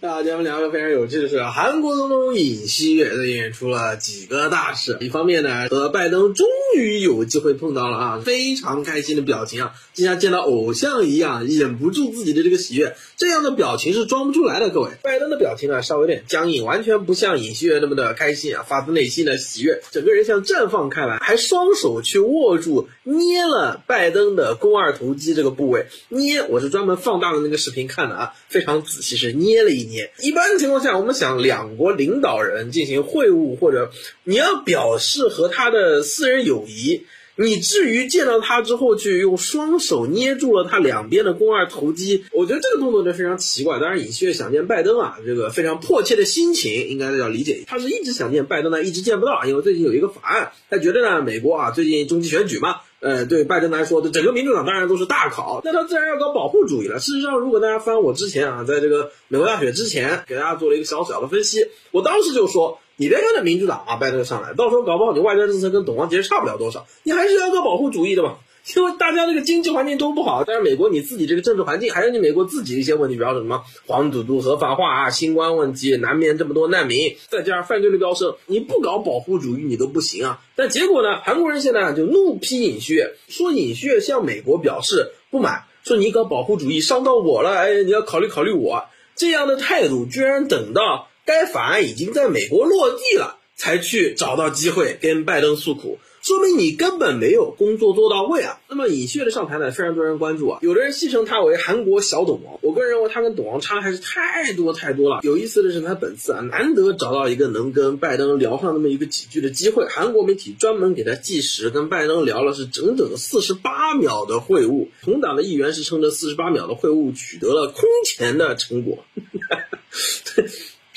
大家们聊个非常有趣的是，韩国总统尹锡悦最近出了几个大事。一方面呢，和拜登终终于有机会碰到了啊，非常开心的表情啊，就像见到偶像一样，忍不住自己的这个喜悦。这样的表情是装不出来的，各位。拜登的表情呢，稍微有点僵硬，完全不像尹锡悦那么的开心啊，发自内心的喜悦，整个人像绽放开来，还双手去握住捏了拜登的肱二头肌这个部位，捏，我是专门放大了那个视频看的啊，非常仔细，是捏了一捏。一般情况下，我们想两国领导人进行会晤，或者你要表示和他的私人友友谊，你至于见到他之后去用双手捏住了他两边的肱二头肌，我觉得这个动作就非常奇怪。当然，尹锡悦想见拜登啊，这个非常迫切的心情应该要理解。他是一直想见拜登呢，一直见不到，因为最近有一个法案，他觉得呢，美国啊最近中期选举嘛。呃，对拜登来说，这整个民主党当然都是大考，那他自然要搞保护主义了。事实上，如果大家翻我之前啊，在这个美国大选之前，给大家做了一个小小的分析，我当时就说，你别跟着民主党啊，拜登上来，到时候搞不好你外交政策跟董王杰差不了多少，你还是要搞保护主义的嘛。因为大家这个经济环境都不好，但是美国你自己这个政治环境，还有你美国自己一些问题，比方说什么黄赌毒合法化啊、新冠问题、南面这么多难民，再加上犯罪率飙升，你不搞保护主义你都不行啊。但结果呢，韩国人现在就怒批尹锡悦，说尹锡悦向美国表示不满，说你搞保护主义伤到我了，哎，你要考虑考虑我这样的态度，居然等到该法案已经在美国落地了，才去找到机会跟拜登诉苦。说明你根本没有工作做到位啊！那么尹锡悦的上台呢，非常多人关注啊，有的人戏称他为韩国小董王。我个人认为他跟董王差还是太多太多了。有意思的是，他本次啊难得找到一个能跟拜登聊上那么一个几句的机会。韩国媒体专门给他计时，跟拜登聊了是整整四十八秒的会晤。同党的议员是称这四十八秒的会晤取得了空前的成果。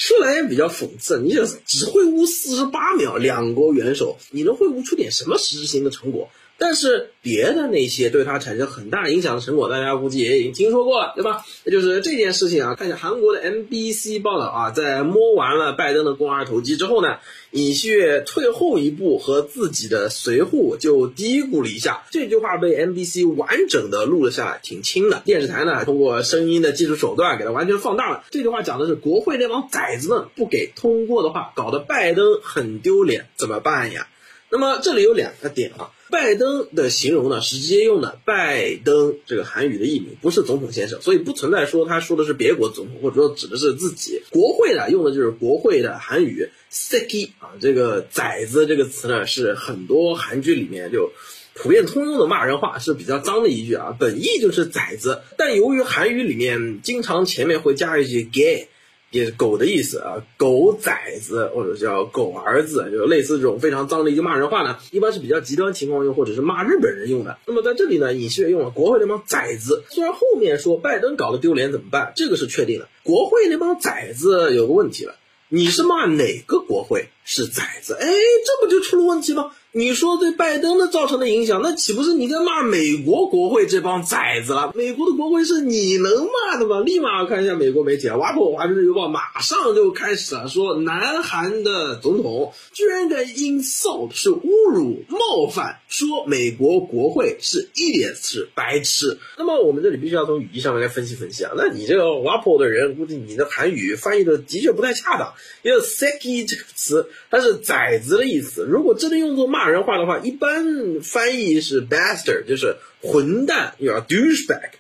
说来也比较讽刺，你这只会污四十八秒，两国元首，你能会污出点什么实质性的成果？但是别的那些对他产生很大影响的成果，大家估计也已经听说过了，对吧？那就是这件事情啊。看见韩国的 MBC 报道啊，在摸完了拜登的肱二头肌之后呢，尹锡悦退后一步，和自己的随扈就嘀咕了一下。这句话被 MBC 完整的录了下来，挺轻的。电视台呢，通过声音的技术手段给它完全放大了。这句话讲的是国会那帮崽子们不给通过的话，搞得拜登很丢脸，怎么办呀？那么这里有两个点啊。拜登的形容呢是直接用的拜登这个韩语的译名，不是总统先生，所以不存在说他说的是别国总统，或者说指的是自己。国会呢用的就是国会的韩语 seki 啊，这个崽子这个词呢是很多韩剧里面就普遍通用的骂人话，是比较脏的一句啊，本意就是崽子，但由于韩语里面经常前面会加一句 gay。也是狗的意思啊，狗崽子或者叫狗儿子，就类似这种非常脏的一句骂人话呢，一般是比较极端情况用，或者是骂日本人用的。那么在这里呢，尹锡悦用了国会那帮崽子，虽然后面说拜登搞得丢脸怎么办，这个是确定的。国会那帮崽子有个问题了，你是骂哪个国会是崽子？哎，这不就出了问题吗？你说对拜登的造成的影响，那岂不是你在骂美国国会这帮崽子了？美国的国会是你能骂的吗？立马看一下美国媒体啊，《瓦普华盛顿邮报》马上就开始了，说南韩的总统居然敢 insult 是侮辱冒犯，说美国国会是一脸是白痴。那么我们这里必须要从语义上面来分析分析啊，那你这个瓦普的人，估计你的韩语翻译的的确不太恰当，因为 seki 这个词它是崽子的意思，如果真的用作骂。人话的话，一般翻译是 bastard，就是混蛋，有 douchebag，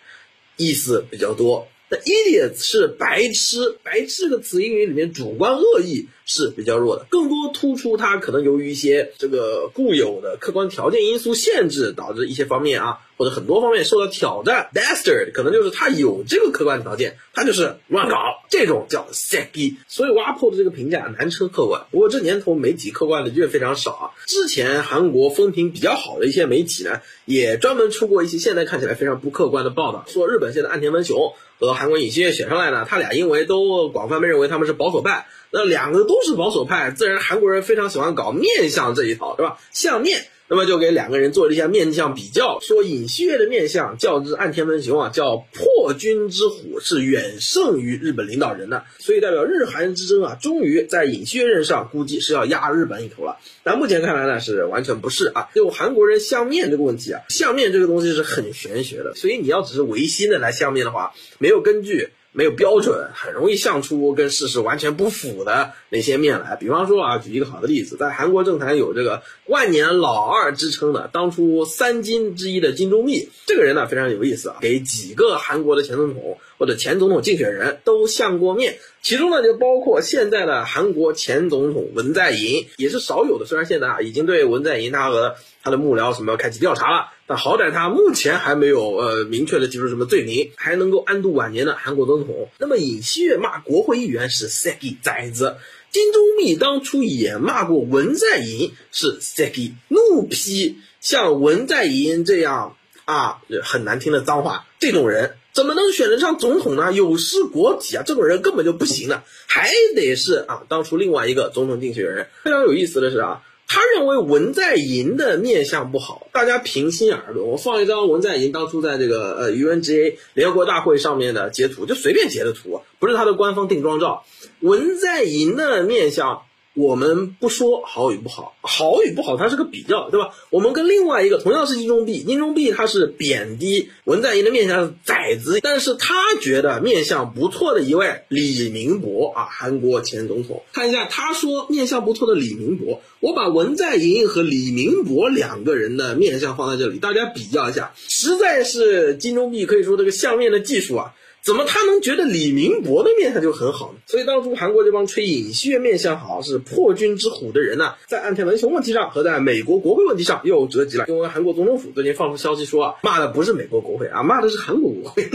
意思比较多。那 idiot 是白痴，白痴这个词英语里面主观恶意是比较弱的，更多突出它可能由于一些这个固有的客观条件因素限制，导致一些方面啊或者很多方面受到挑战。bastard 可能就是他有这个客观条件，他就是乱搞，这种叫 sappy。所以挖破的这个评价难称客观。不过这年头媒体客观的确非常少啊。之前韩国风评比较好的一些媒体呢，也专门出过一些现在看起来非常不客观的报道，说日本现在岸田文雄。和韩国尹锡悦选上来呢，他俩因为都广泛被认为他们是保守派，那两个都是保守派，自然韩国人非常喜欢搞面相这一套，是吧？相面。那么就给两个人做了一下面相比较，说尹锡悦的面相较之岸田文雄啊，叫破军之虎，是远胜于日本领导人的，所以代表日韩之争啊，终于在尹锡悦任上，估计是要压日本一头了。但目前看来呢，是完全不是啊。就韩国人相面这个问题啊，相面这个东西是很玄学的，所以你要只是违心的来相面的话，没有根据。没有标准，很容易相出跟事实完全不符的那些面来。比方说啊，举一个好的例子，在韩国政坛有这个万年老二之称的，当初三金之一的金钟密，这个人呢非常有意思啊，给几个韩国的前总统或者前总统竞选人都相过面，其中呢就包括现在的韩国前总统文在寅，也是少有的。虽然现在啊已经对文在寅他和他的幕僚什么开启调查了，那好歹他目前还没有呃明确的提出什么罪名，还能够安度晚年的韩国总统。那么尹锡悦骂国会议员是 seki 崽子，金钟密当初也骂过文在寅是 seki 怒批像文在寅这样啊很难听的脏话，这种人怎么能选得上总统呢？有失国体啊！这种人根本就不行的，还得是啊当初另外一个总统竞选人。非常有意思的是啊。他认为文在寅的面相不好，大家平心而论，我放一张文在寅当初在这个呃 UNGA 联合国大会上面的截图，就随便截的图，不是他的官方定妆照。文在寅的面相。我们不说好与不好，好与不好，它是个比较，对吧？我们跟另外一个同样是金钟弼，金钟弼他是贬低文在寅的面相是崽子，但是他觉得面相不错的一位李明博啊，韩国前总统，看一下他说面相不错的李明博，我把文在寅和李明博两个人的面相放在这里，大家比较一下，实在是金钟弼可以说这个相面的技术啊。怎么他能觉得李明博的面相就很好呢？所以当初韩国这帮吹尹锡悦面相好是破军之虎的人呢，在岸田文雄问题上和在美国国会问题上又折戟了。因为韩国总统府最近放出消息说啊，骂的不是美国国会啊，骂的是韩国国会。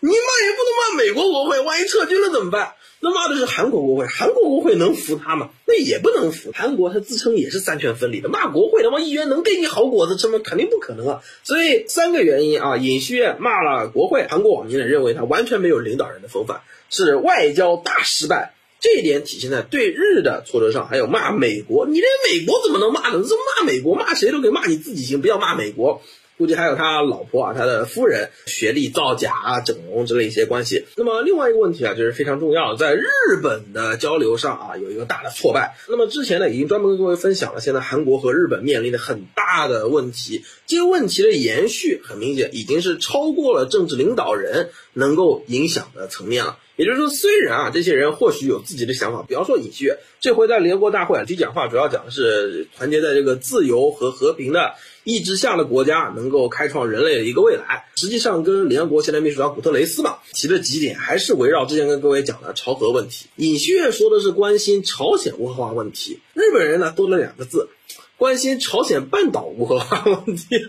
你骂也不能骂美国国会，万一撤军了怎么办？那骂的是韩国国会，韩国国会能服他吗？那也不能服。韩国他自称也是三权分立的，骂国会，他妈议员能给你好果子吃吗？肯定不可能啊！所以三个原因啊，尹锡悦骂了国会，韩国网民呢认为他完全没有领导人的风范，是外交大失败。这一点体现在对日的挫折上，还有骂美国，你连美国怎么能骂呢？这骂美国，骂谁都可以，骂你自己行，不要骂美国。估计还有他老婆啊，他的夫人学历造假啊、整容之类一些关系。那么另外一个问题啊，就是非常重要，在日本的交流上啊，有一个大的挫败。那么之前呢，已经专门跟各位分享了，现在韩国和日本面临的很大的问题，这个问题的延续很明显，已经是超过了政治领导人能够影响的层面了。也就是说，虽然啊，这些人或许有自己的想法，比方说尹锡悦，这回在联合国大会啊，讲话主要讲的是团结在这个自由和和平的。意志下的国家能够开创人类的一个未来，实际上跟联合国现在秘书长古特雷斯嘛提的几点，还是围绕之前跟各位讲的朝核问题。尹锡悦说的是关心朝鲜无核化问题，日本人呢多了两个字，关心朝鲜半岛无核化问题。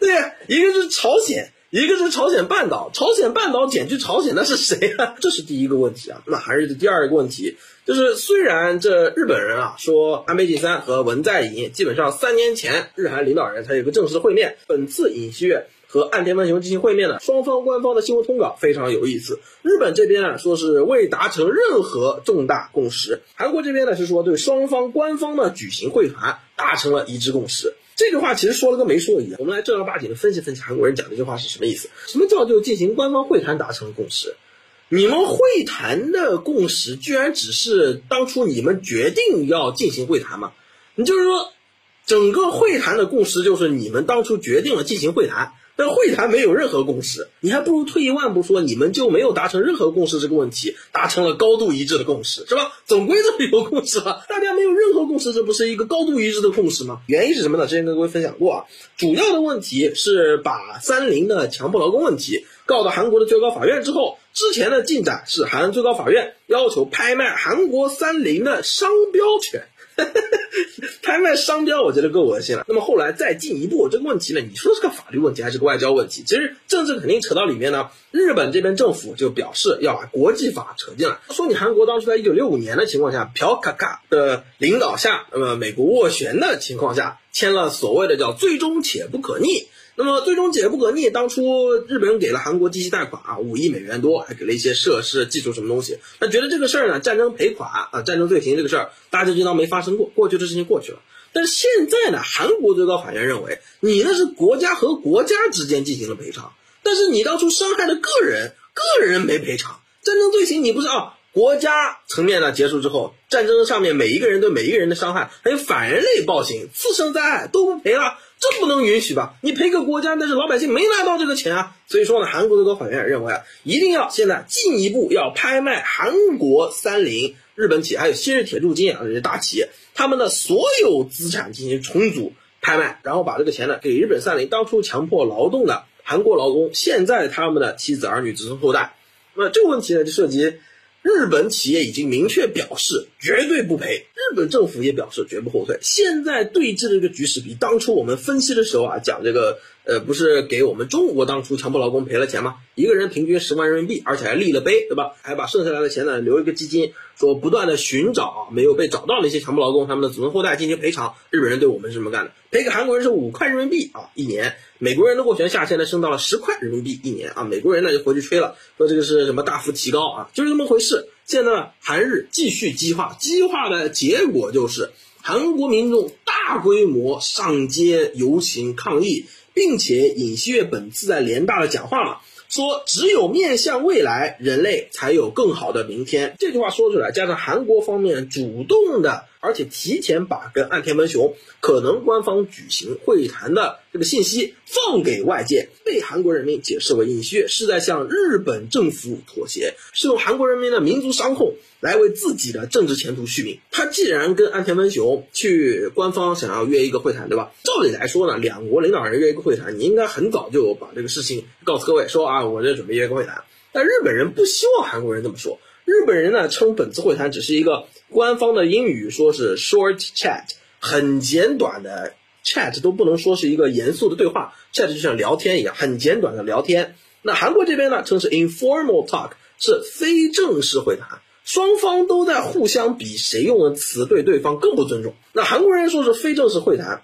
对呀，一个是朝鲜。一个是朝鲜半岛，朝鲜半岛减去朝鲜，那是谁啊？这是第一个问题啊。那还是第二个问题，就是虽然这日本人啊说安倍晋三和文在寅基本上三年前日韩领导人才有个正式会面，本次尹锡悦和岸田文雄进行会面呢，双方官方的新闻通稿非常有意思。日本这边啊说是未达成任何重大共识，韩国这边呢是说对双方官方呢举行会谈达成了一致共识。这句话其实说了跟没说一样。我们来正儿八经的分析分析韩国人讲这句话是什么意思？什么叫就进行官方会谈达成了共识？你们会谈的共识居然只是当初你们决定要进行会谈吗？你就是说，整个会谈的共识就是你们当初决定了进行会谈。但会谈没有任何共识，你还不如退一万步说，你们就没有达成任何共识这个问题，达成了高度一致的共识，是吧？总归是有共识吧，大家没有任何共识，这不是一个高度一致的共识吗？原因是什么呢？之前跟各位分享过啊，主要的问题是把三菱的强迫劳工问题告到韩国的最高法院之后，之前的进展是韩最高法院要求拍卖韩国三菱的商标权。拍卖商标，我觉得够恶心了。那么后来再进一步，这个问题呢，你说是个法律问题还是个外交问题？其实政治肯定扯到里面呢。日本这边政府就表示要把国际法扯进来，说你韩国当初在一九六五年的情况下，朴卡卡的领导下，那么美国斡旋的情况下，签了所谓的叫最终且不可逆。那么最终且不可逆，当初日本给了韩国低息贷款啊，五亿美元多，还给了一些设施、技术什么东西。那觉得这个事儿呢，战争赔款啊，战争罪行这个事儿，大家就当没发生过，过去的事情过去了。但是现在呢，韩国最高法院认为，你那是国家和国家之间进行了赔偿，但是你当初伤害的个人，个人没赔偿。战争罪行你不是啊？国家层面呢结束之后，战争上面每一个人对每一个人的伤害，还有反人类暴行、次生灾害都不赔了。这不能允许吧？你赔个国家，但是老百姓没拿到这个钱啊。所以说呢，韩国最高法院认为啊，一定要现在进一步要拍卖韩国三菱、日本企业还有新日铁铸金啊这些大企业他们的所有资产进行重组拍卖，然后把这个钱呢给日本三菱当初强迫劳动的韩国劳工，现在他们的妻子儿女子孙后代。那这个问题呢，就涉及。日本企业已经明确表示绝对不赔，日本政府也表示绝不后退。现在对峙的这个局势比当初我们分析的时候啊讲这个，呃，不是给我们中国当初强迫劳工赔了钱吗？一个人平均十万人民币，而且还立了碑，对吧？还把剩下来的钱呢留一个基金，说不断的寻找没有被找到的一些强迫劳工他们的子孙后代进行赔偿。日本人对我们是这么干的，赔给韩国人是五块人民币啊一年。美国人的货权下限呢升到了十块人民币一年啊，美国人呢就回去吹了，说这个是什么大幅提高啊，就是这么回事。现在韩日继续激化，激化的结果就是韩国民众大规模上街游行抗议，并且尹锡悦本次在联大的讲话嘛。说只有面向未来，人类才有更好的明天。这句话说出来，加上韩国方面主动的，而且提前把跟岸田文雄可能官方举行会谈的这个信息放给外界，被韩国人民解释为尹锡悦是在向日本政府妥协，是用韩国人民的民族伤痛。来为自己的政治前途续命。他既然跟岸田文雄去官方想要约一个会谈，对吧？照理来说呢，两国领导人约一个会谈，你应该很早就把这个事情告诉各位，说啊，我这准备约个会谈。但日本人不希望韩国人这么说。日本人呢称本次会谈只是一个官方的英语，说是 short chat，很简短的 chat，都不能说是一个严肃的对话，chat 就像聊天一样，很简短的聊天。那韩国这边呢称是 informal talk，是非正式会谈。双方都在互相比谁用的词对对方更不尊重。那韩国人说是非正式会谈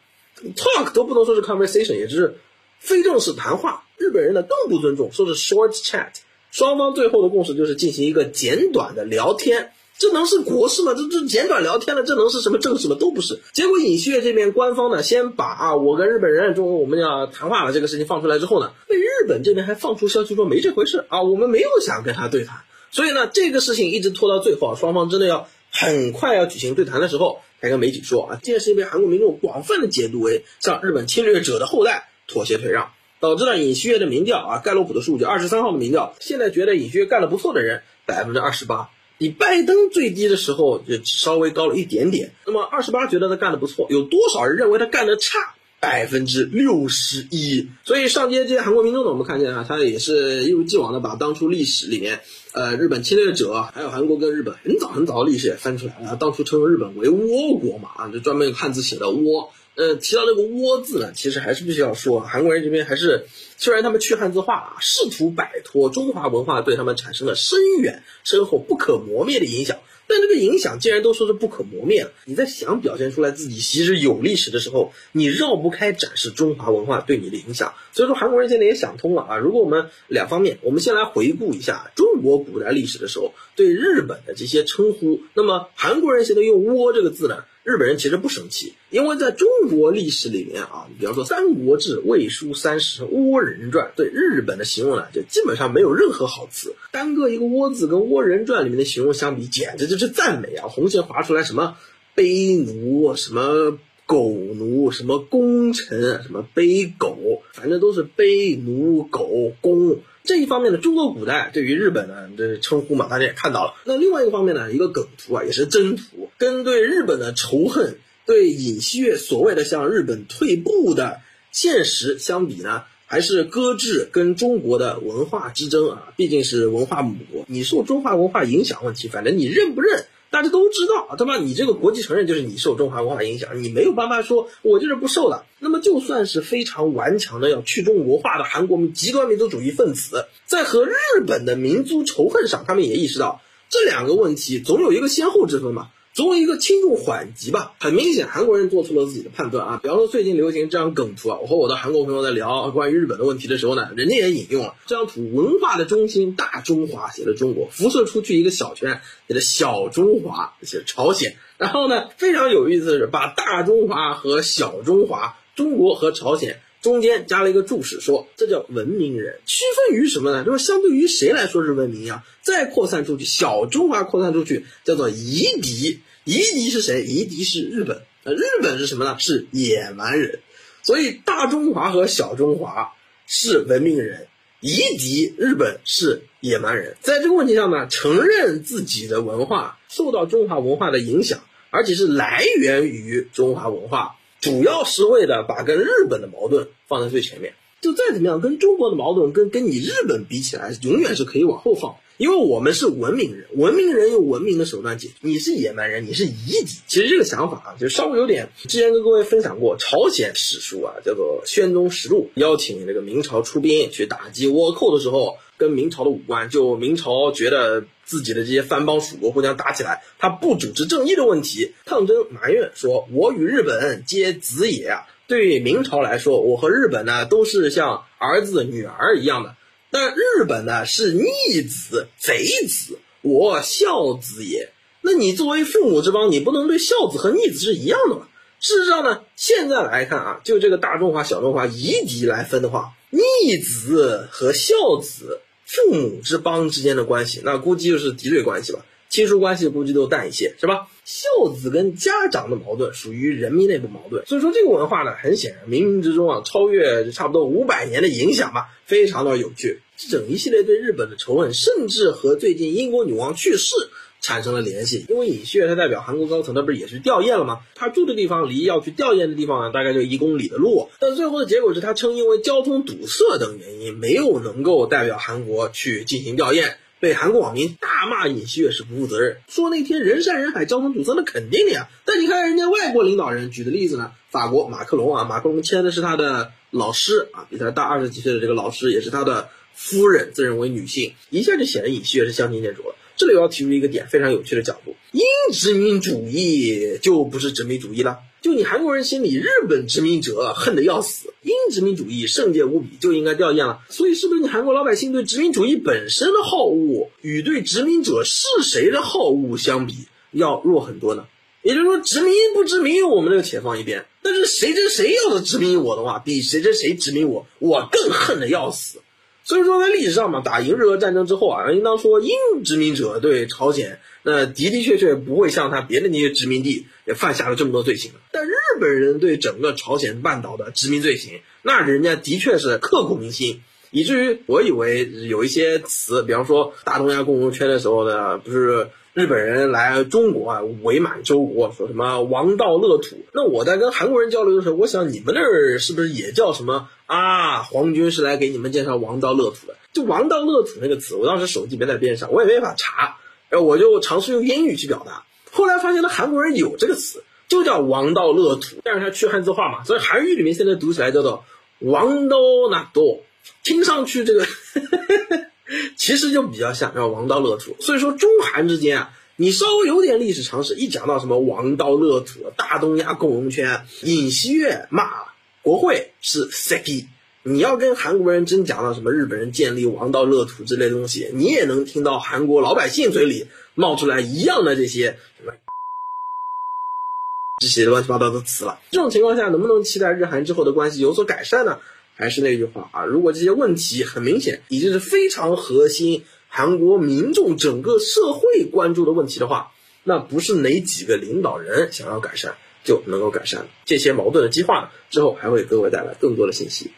，talk 都不能说是 conversation，也就是非正式谈话。日本人呢更不尊重，说是 short chat。双方最后的共识就是进行一个简短的聊天，这能是国事吗？这这简短聊天了，这能是什么正事吗？都不是。结果尹锡悦这边官方呢，先把啊我跟日本人中我们要谈话了这个事情放出来之后呢，被日本这边还放出消息说没这回事啊，我们没有想跟他对谈。所以呢，这个事情一直拖到最后，双方真的要很快要举行对谈的时候，才跟媒体说啊，这件事情被韩国民众广泛的解读为向日本侵略者的后代妥协退让，导致了尹锡悦的民调啊，盖洛普的数据，二十三号的民调，现在觉得尹锡悦干得不错的人百分之二十八，比拜登最低的时候就稍微高了一点点。那么二十八觉得他干得不错，有多少人认为他干得差？百分之六十一。所以上街这些韩国民众呢，我们看见啊，他也是一如既往的把当初历史里面。呃，日本侵略者还有韩国跟日本很早很早的历史也翻出来了。当初称日本为倭国嘛，啊，就专门用汉字写的倭。呃，提到这个倭字呢，其实还是必须要说，韩国人这边还是虽然他们去汉字化啊，试图摆脱中华文化对他们产生了深远、深厚、不可磨灭的影响。但这个影响既然都说是不可磨灭了，你在想表现出来自己其实有历史的时候，你绕不开展示中华文化对你的影响。所以说韩国人现在也想通了啊！如果我们两方面，我们先来回顾一下中国古代历史的时候对日本的这些称呼，那么韩国人现在用“倭”这个字呢？日本人其实不生气，因为在中国历史里面啊，比方说《三国志》《魏书》《三十》《倭人传》，对日本的形容呢，就基本上没有任何好词。单个一个“倭”字跟《倭人传》里面的形容相比，简直就是赞美啊！红线划出来什么卑奴，什么狗奴，什么功臣，什么卑狗，反正都是卑奴狗公。这一方面呢，中国古代对于日本呢这称呼嘛，大家也看到了。那另外一个方面呢，一个梗图啊，也是真图，跟对日本的仇恨，对尹锡悦所谓的向日本退步的现实相比呢，还是搁置跟中国的文化之争啊，毕竟是文化母国，你受中华文化影响问题，反正你认不认？大家都知道，他妈你这个国际承认就是你受中华文化影响，你没有办法说我就是不受了。那么就算是非常顽强的要去中国化的韩国极端民族主义分子，在和日本的民族仇恨上，他们也意识到这两个问题总有一个先后之分嘛。作为一个轻重缓急吧，很明显韩国人做出了自己的判断啊。比方说最近流行这张梗图啊，我和我的韩国朋友在聊关于日本的问题的时候呢，人家也引用了这张图，文化的中心大中华写的中国，辐射出去一个小圈写的小中华写朝鲜，然后呢非常有意思的是把大中华和小中华，中国和朝鲜。中间加了一个注释，说这叫文明人，区分于什么呢？就是相对于谁来说是文明呀？再扩散出去，小中华扩散出去叫做夷狄，夷狄是谁？夷狄是日本，那，日本是什么呢？是野蛮人。所以大中华和小中华是文明人，夷狄日本是野蛮人。在这个问题上呢，承认自己的文化受到中华文化的影响，而且是来源于中华文化，主要是为了把跟日本的矛盾放在最前面。就再怎么样，跟中国的矛盾跟跟你日本比起来，永远是可以往后放。因为我们是文明人，文明人用文明的手段解决。你是野蛮人，你是夷狄。其实这个想法啊，就稍微有点。之前跟各位分享过朝鲜史书啊，叫做《宣宗实录》，邀请这个明朝出兵去打击倭寇的时候，跟明朝的武官，就明朝觉得自己的这些藩邦属国互相打起来，他不主持正义的问题，抗争埋怨说：“我与日本皆子也啊。”对明朝来说，我和日本呢都是像儿子女儿一样的。但日本呢是逆子贼子，我孝子也。那你作为父母之邦，你不能对孝子和逆子是一样的吗？事实上呢，现在来看啊，就这个大中华、小中华夷狄来分的话，逆子和孝子父母之邦之间的关系，那估计就是敌对关系吧。亲属关系估计都淡一些，是吧？孝子跟家长的矛盾属于人民内部矛盾，所以说这个文化呢，很显然冥冥之中啊，超越差不多五百年的影响吧，非常的有趣。这整一系列对日本的仇恨，甚至和最近英国女王去世产生了联系。因为尹锡悦他代表韩国高层，他不是也去吊唁了吗？他住的地方离要去吊唁的地方呢，大概就一公里的路。但最后的结果是他称因为交通堵塞等原因，没有能够代表韩国去进行吊唁。被韩国网民大骂尹锡悦是不负责任，说那天人山人海，交通堵塞，那肯定的呀。但你看人家外国领导人举的例子呢，法国马克龙啊，马克龙签的是他的老师啊，比他大二十几岁的这个老师，也是他的夫人，自认为女性，一下就显得尹锡悦是相亲见主了。这里我要提出一个点，非常有趣的角度，英殖民主义就不是殖民主义了。就你韩国人心里，日本殖民者恨得要死，英殖民主义圣洁无比，就应该掉唁了。所以，是不是你韩国老百姓对殖民主义本身的好恶，与对殖民者是谁的好恶相比，要弱很多呢？也就是说，殖民不殖民，我们这个且放一边。但是谁跟谁要是殖民我的话，比谁跟谁殖民我，我更恨得要死。所以说，在历史上嘛，打赢日俄战争之后啊，应当说英殖民者对朝鲜，那的的确确不会像他别的那些殖民地也犯下了这么多罪行。但日本人对整个朝鲜半岛的殖民罪行，那人家的确是刻骨铭心，以至于我以为有一些词，比方说大东亚共荣圈的时候呢，不是。日本人来中国啊，伪满洲国，说什么王道乐土。那我在跟韩国人交流的时候，我想你们那儿是不是也叫什么啊？皇军是来给你们介绍王道乐土的。就王道乐土那个词，我当时手机没在边上，我也没法查，然后我就尝试用英语去表达。后来发现，了韩国人有这个词，就叫王道乐土，但是他去汉字化嘛，所以韩语里面现在读起来叫做王道那多，听上去这个。其实就比较像叫王道乐土，所以说中韩之间啊，你稍微有点历史常识，一讲到什么王道乐土、大东亚共荣圈，尹锡悦骂国会是 seki，你要跟韩国人真讲到什么日本人建立王道乐土之类的东西，你也能听到韩国老百姓嘴里冒出来一样的这些什么这些乱七八糟的词了。这种情况下，能不能期待日韩之后的关系有所改善呢？还是那句话啊，如果这些问题很明显，已经是非常核心，韩国民众整个社会关注的问题的话，那不是哪几个领导人想要改善就能够改善。这些矛盾的激化呢之后，还会给各位带来更多的信息。